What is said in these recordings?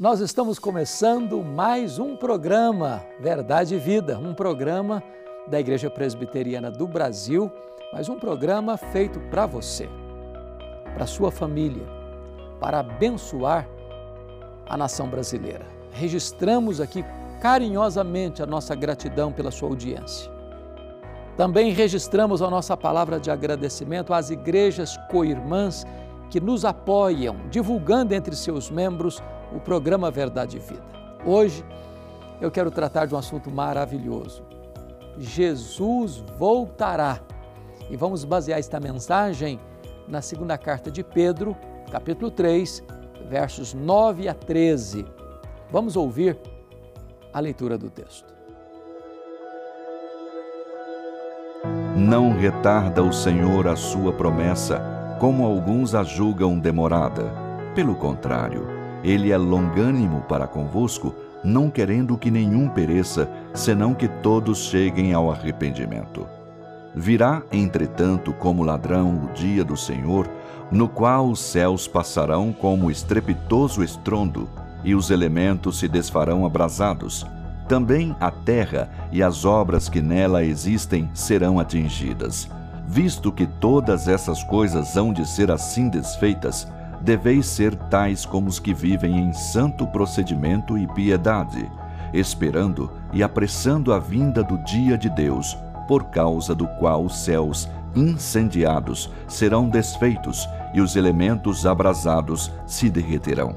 Nós estamos começando mais um programa Verdade e Vida, um programa da Igreja Presbiteriana do Brasil, mas um programa feito para você, para sua família, para abençoar a nação brasileira. Registramos aqui carinhosamente a nossa gratidão pela sua audiência. Também registramos a nossa palavra de agradecimento às igrejas co-irmãs que nos apoiam, divulgando entre seus membros o programa Verdade e Vida. Hoje eu quero tratar de um assunto maravilhoso. Jesus voltará. E vamos basear esta mensagem na segunda carta de Pedro, capítulo 3, versos 9 a 13. Vamos ouvir a leitura do texto. Não retarda o Senhor a sua promessa, como alguns a julgam demorada. Pelo contrário, ele é longânimo para convosco, não querendo que nenhum pereça, senão que todos cheguem ao arrependimento. Virá, entretanto, como ladrão o dia do Senhor, no qual os céus passarão como estrepitoso estrondo, e os elementos se desfarão abrasados. Também a terra e as obras que nela existem serão atingidas. Visto que todas essas coisas hão de ser assim desfeitas, deveis ser tais como os que vivem em santo procedimento e piedade, esperando e apressando a vinda do dia de Deus, por causa do qual os céus incendiados serão desfeitos e os elementos abrasados se derreterão.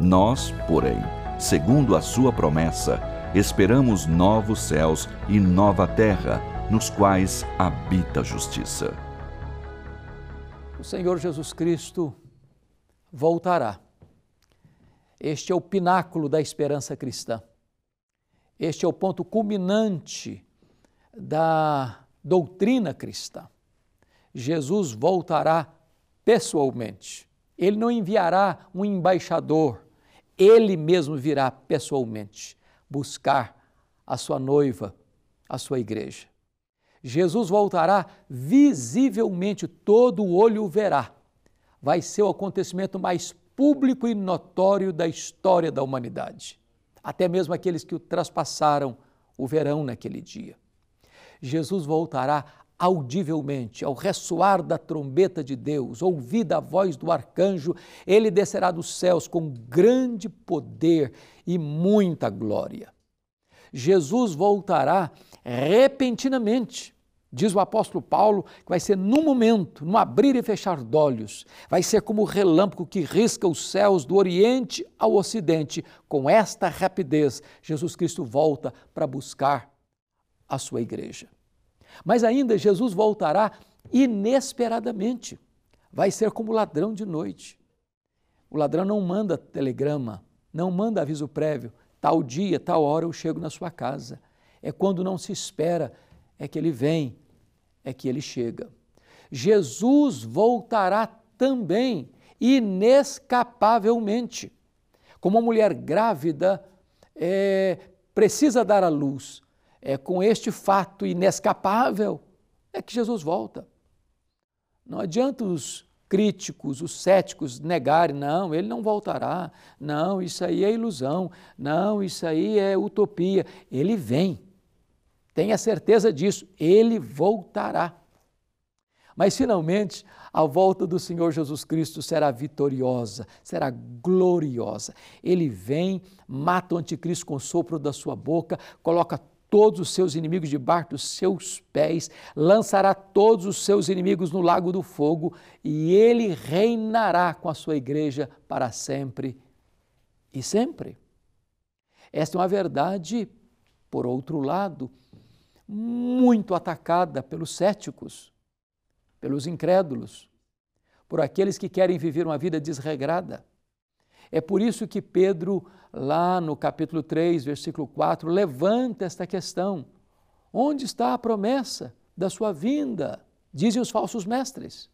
Nós, porém, segundo a sua promessa, esperamos novos céus e nova terra, nos quais habita a justiça. O Senhor Jesus Cristo voltará. Este é o pináculo da esperança cristã. Este é o ponto culminante da doutrina cristã. Jesus voltará pessoalmente. Ele não enviará um embaixador, ele mesmo virá pessoalmente buscar a sua noiva, a sua igreja. Jesus voltará visivelmente, todo o olho o verá vai ser o acontecimento mais público e notório da história da humanidade. Até mesmo aqueles que o traspassaram o verão naquele dia. Jesus voltará audivelmente, ao ressoar da trombeta de Deus, ouvida a voz do arcanjo, ele descerá dos céus com grande poder e muita glória. Jesus voltará repentinamente Diz o apóstolo Paulo que vai ser num momento, no abrir e fechar de olhos, vai ser como o relâmpago que risca os céus do Oriente ao Ocidente. Com esta rapidez, Jesus Cristo volta para buscar a sua igreja. Mas ainda Jesus voltará inesperadamente. Vai ser como ladrão de noite. O ladrão não manda telegrama, não manda aviso prévio. Tal dia, tal hora eu chego na sua casa. É quando não se espera é que ele vem, é que ele chega. Jesus voltará também, inescapavelmente. Como uma mulher grávida é, precisa dar à luz, é com este fato inescapável é que Jesus volta. Não adianta os críticos, os céticos negarem, não, ele não voltará, não, isso aí é ilusão, não, isso aí é utopia. Ele vem. Tenha certeza disso, ele voltará. Mas finalmente, a volta do Senhor Jesus Cristo será vitoriosa, será gloriosa. Ele vem, mata o anticristo com o sopro da sua boca, coloca todos os seus inimigos debaixo dos seus pés, lançará todos os seus inimigos no lago do fogo e ele reinará com a sua igreja para sempre e sempre. Esta é uma verdade, por outro lado, muito atacada pelos céticos, pelos incrédulos, por aqueles que querem viver uma vida desregrada. É por isso que Pedro, lá no capítulo 3, versículo 4, levanta esta questão: onde está a promessa da sua vinda? Dizem os falsos mestres.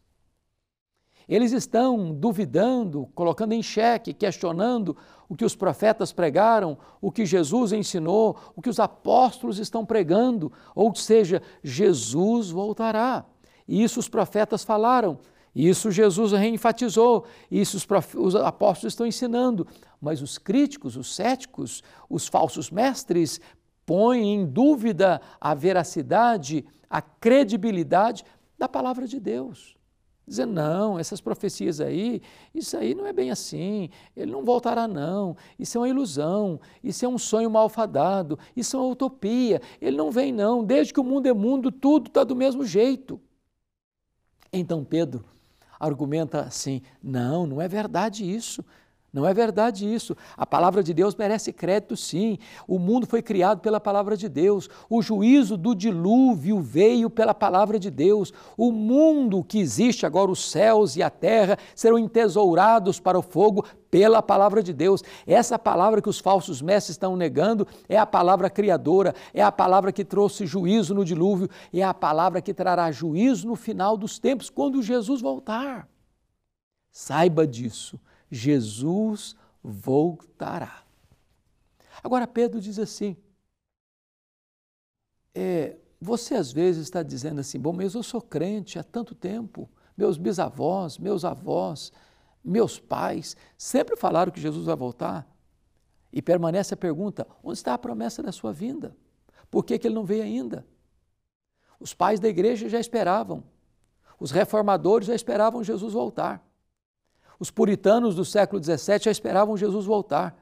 Eles estão duvidando, colocando em xeque, questionando o que os profetas pregaram, o que Jesus ensinou, o que os apóstolos estão pregando, ou seja, Jesus voltará. E isso os profetas falaram. Isso Jesus reenfatizou, isso os, os, apóstolos estão ensinando, mas os críticos, os céticos, os falsos mestres põem em dúvida a veracidade, a credibilidade da palavra de Deus. Dizendo, não, essas profecias aí, isso aí não é bem assim, ele não voltará não, isso é uma ilusão, isso é um sonho malfadado, isso é uma utopia, ele não vem não, desde que o mundo é mundo, tudo está do mesmo jeito. Então Pedro argumenta assim: não, não é verdade isso. Não é verdade isso. A palavra de Deus merece crédito, sim. O mundo foi criado pela palavra de Deus. O juízo do dilúvio veio pela palavra de Deus. O mundo que existe agora, os céus e a terra, serão entesourados para o fogo pela palavra de Deus. Essa palavra que os falsos mestres estão negando é a palavra criadora, é a palavra que trouxe juízo no dilúvio, é a palavra que trará juízo no final dos tempos, quando Jesus voltar. Saiba disso Jesus voltará. Agora, Pedro diz assim: é, você às vezes está dizendo assim, bom, mas eu sou crente há tanto tempo, meus bisavós, meus avós, meus pais sempre falaram que Jesus vai voltar. E permanece a pergunta: onde está a promessa da sua vinda? Por que, que ele não veio ainda? Os pais da igreja já esperavam, os reformadores já esperavam Jesus voltar. Os puritanos do século XVII já esperavam Jesus voltar.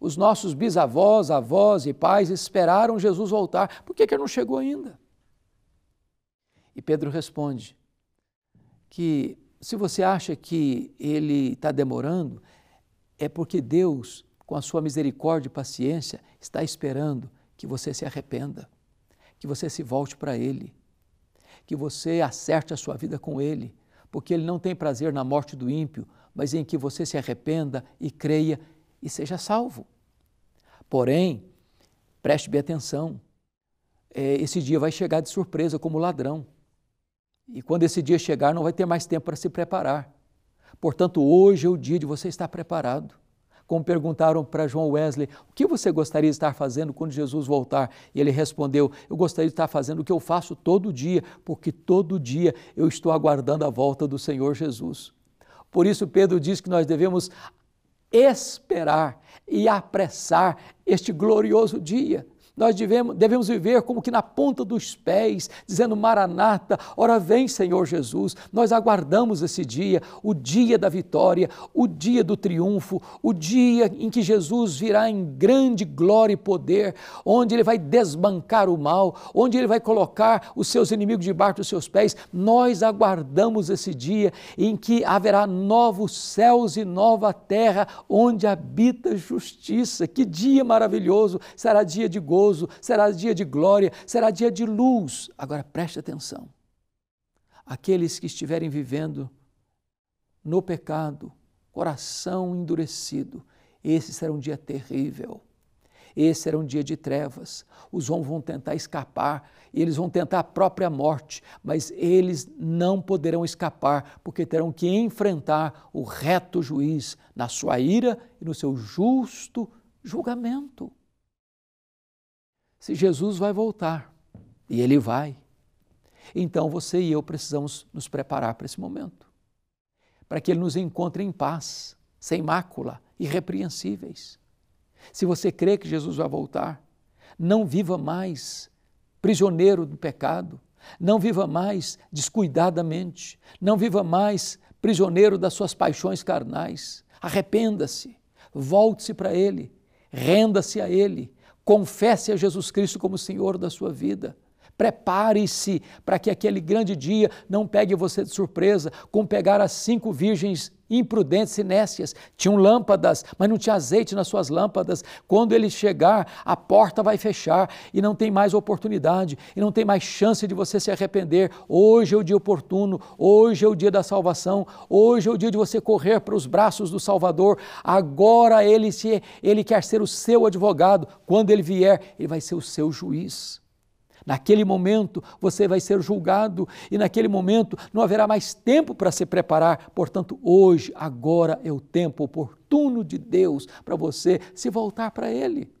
Os nossos bisavós, avós e pais esperaram Jesus voltar. Por que, que ele não chegou ainda? E Pedro responde que se você acha que ele está demorando, é porque Deus, com a sua misericórdia e paciência, está esperando que você se arrependa, que você se volte para Ele, que você acerte a sua vida com Ele, porque Ele não tem prazer na morte do ímpio, mas em que você se arrependa e creia e seja salvo. Porém, preste bem atenção, é, esse dia vai chegar de surpresa como ladrão. E quando esse dia chegar, não vai ter mais tempo para se preparar. Portanto, hoje é o dia de você estar preparado como perguntaram para João Wesley, o que você gostaria de estar fazendo quando Jesus voltar? E ele respondeu, eu gostaria de estar fazendo o que eu faço todo dia, porque todo dia eu estou aguardando a volta do Senhor Jesus. Por isso, Pedro diz que nós devemos esperar e apressar este glorioso dia. Nós devemos, devemos viver como que na ponta dos pés, dizendo: Maranata, ora vem, Senhor Jesus. Nós aguardamos esse dia, o dia da vitória, o dia do triunfo, o dia em que Jesus virá em grande glória e poder, onde Ele vai desbancar o mal, onde Ele vai colocar os seus inimigos debaixo dos seus pés. Nós aguardamos esse dia em que haverá novos céus e nova terra, onde habita justiça. Que dia maravilhoso! Será dia de gozo será dia de glória, será dia de luz. Agora preste atenção. Aqueles que estiverem vivendo no pecado, coração endurecido, esse será um dia terrível. Esse será um dia de trevas. Os homens vão tentar escapar, eles vão tentar a própria morte, mas eles não poderão escapar, porque terão que enfrentar o reto juiz na sua ira e no seu justo julgamento se Jesus vai voltar, e ele vai, então você e eu precisamos nos preparar para esse momento, para que ele nos encontre em paz, sem mácula, irrepreensíveis. Se você crê que Jesus vai voltar, não viva mais prisioneiro do pecado, não viva mais descuidadamente, não viva mais prisioneiro das suas paixões carnais. Arrependa-se, volte-se para Ele, renda-se a Ele, Confesse a Jesus Cristo como Senhor da sua vida. Prepare-se para que aquele grande dia não pegue você de surpresa, como pegar as cinco virgens imprudentes e nécias. Tinham lâmpadas, mas não tinha azeite nas suas lâmpadas. Quando ele chegar, a porta vai fechar e não tem mais oportunidade, e não tem mais chance de você se arrepender. Hoje é o dia oportuno, hoje é o dia da salvação, hoje é o dia de você correr para os braços do Salvador. Agora ele, se, ele quer ser o seu advogado. Quando ele vier, ele vai ser o seu juiz. Naquele momento você vai ser julgado e naquele momento não haverá mais tempo para se preparar. Portanto, hoje, agora é o tempo oportuno de Deus para você se voltar para Ele.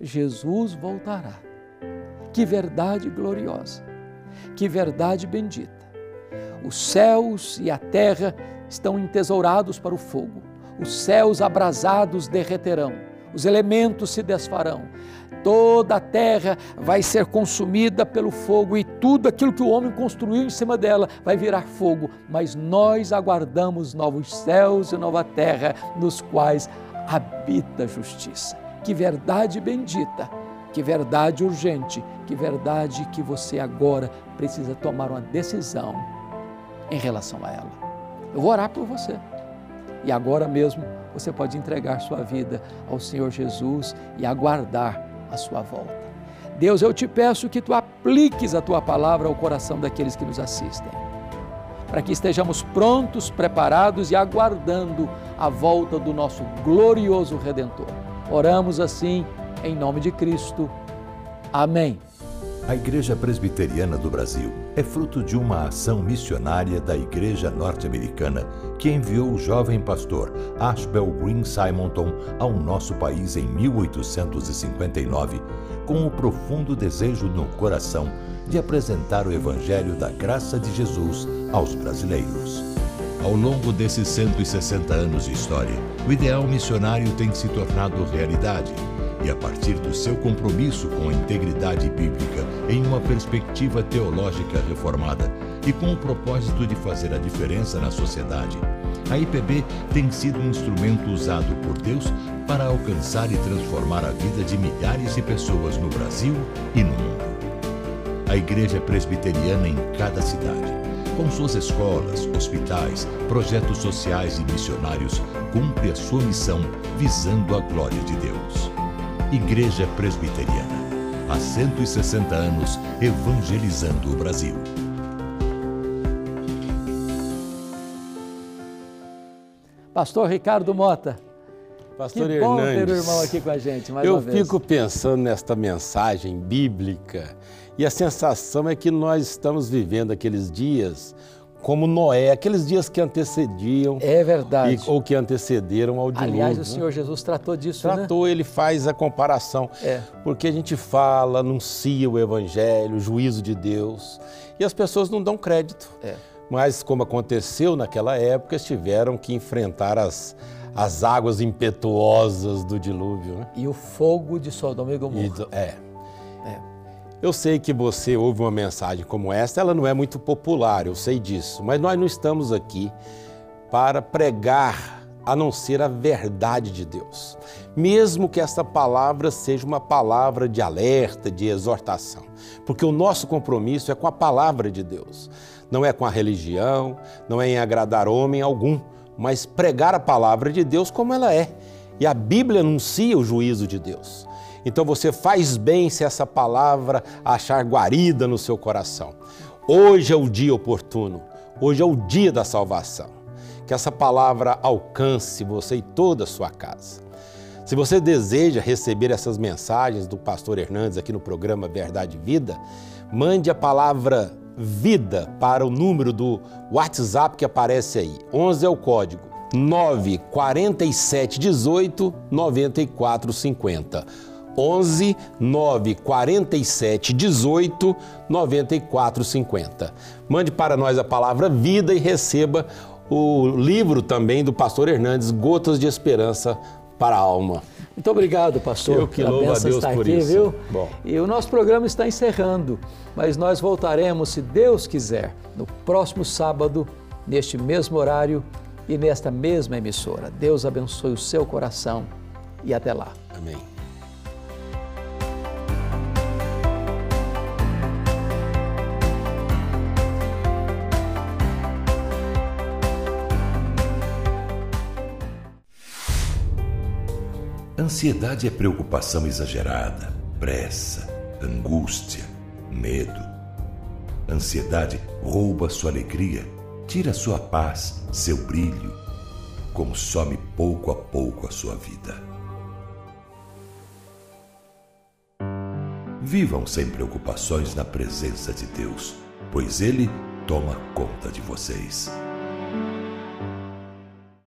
Jesus voltará. Que verdade gloriosa, que verdade bendita. Os céus e a terra estão entesourados para o fogo. Os céus abrasados derreterão, os elementos se desfarão, toda a terra vai ser consumida pelo fogo e tudo aquilo que o homem construiu em cima dela vai virar fogo, mas nós aguardamos novos céus e nova terra nos quais habita a justiça. Que verdade bendita, que verdade urgente, que verdade que você agora precisa tomar uma decisão em relação a ela. Eu vou orar por você. E agora mesmo você pode entregar sua vida ao Senhor Jesus e aguardar a sua volta. Deus, eu te peço que tu apliques a tua palavra ao coração daqueles que nos assistem, para que estejamos prontos, preparados e aguardando a volta do nosso glorioso Redentor. Oramos assim, em nome de Cristo. Amém. A Igreja Presbiteriana do Brasil é fruto de uma ação missionária da Igreja Norte-Americana que enviou o jovem pastor Ashbel Green Simonton ao nosso país em 1859, com o profundo desejo no coração de apresentar o Evangelho da graça de Jesus aos brasileiros. Ao longo desses 160 anos de história, o ideal missionário tem se tornado realidade e a partir do seu compromisso com a integridade bíblica em uma perspectiva teológica reformada e com o propósito de fazer a diferença na sociedade, a IPB tem sido um instrumento usado por Deus para alcançar e transformar a vida de milhares de pessoas no Brasil e no mundo. A Igreja Presbiteriana em cada cidade, com suas escolas, hospitais, projetos sociais e missionários, cumpre a sua missão visando a glória de Deus. Igreja Presbiteriana. Há 160 anos evangelizando o Brasil. Pastor Ricardo Mota. Pastor que bom Hernandes, ter o irmão aqui com a gente mais eu uma vez. fico pensando nesta mensagem bíblica e a sensação é que nós estamos vivendo aqueles dias como Noé, aqueles dias que antecediam É verdade. e- ou que antecederam ao dilúvio. Aliás, o né? Senhor Jesus tratou disso, né? Tratou, ele faz a comparação. É. Porque a gente fala, anuncia o evangelho, o juízo de Deus, e as pessoas não dão crédito. É. Mas, como aconteceu naquela época, eles tiveram que enfrentar as, as águas impetuosas do dilúvio. Né? E o fogo de Sodoma e E Gomorra. do- é. Eu sei que você ouve uma mensagem como esta, ela não é muito popular, eu sei disso, mas nós não estamos aqui para pregar a não ser a verdade de Deus. Mesmo que esta palavra seja uma palavra de alerta, de exortação, porque o nosso compromisso é com a palavra de Deus, não é com a religião, não é em agradar homem algum, mas pregar a palavra de Deus como ela é. E a Bíblia anuncia o juízo de Deus. Então você faz bem se essa palavra achar guarida no seu coração. Hoje é o dia oportuno, hoje é o dia da salvação. Que essa palavra alcance você e toda a sua casa. Se você deseja receber essas mensagens do pastor Hernandes aqui no programa Verdade e Vida, mande a palavra vida para o número do WhatsApp que aparece aí. 11 é o código 947 18 94 50. 11 947 18 94 50. Mande para nós a palavra vida e receba o livro também do pastor Hernandes, Gotas de Esperança para a Alma. Muito obrigado, pastor. Eu que louvo a Deus por aqui, isso. viu? Bom. E o nosso programa está encerrando, mas nós voltaremos, se Deus quiser, no próximo sábado, neste mesmo horário e nesta mesma emissora. Deus abençoe o seu coração e até lá. Amém. Ansiedade é preocupação exagerada, pressa, angústia, medo. Ansiedade rouba sua alegria, tira sua paz, seu brilho, consome pouco a pouco a sua vida. Vivam sem preocupações na presença de Deus, pois Ele toma conta de vocês.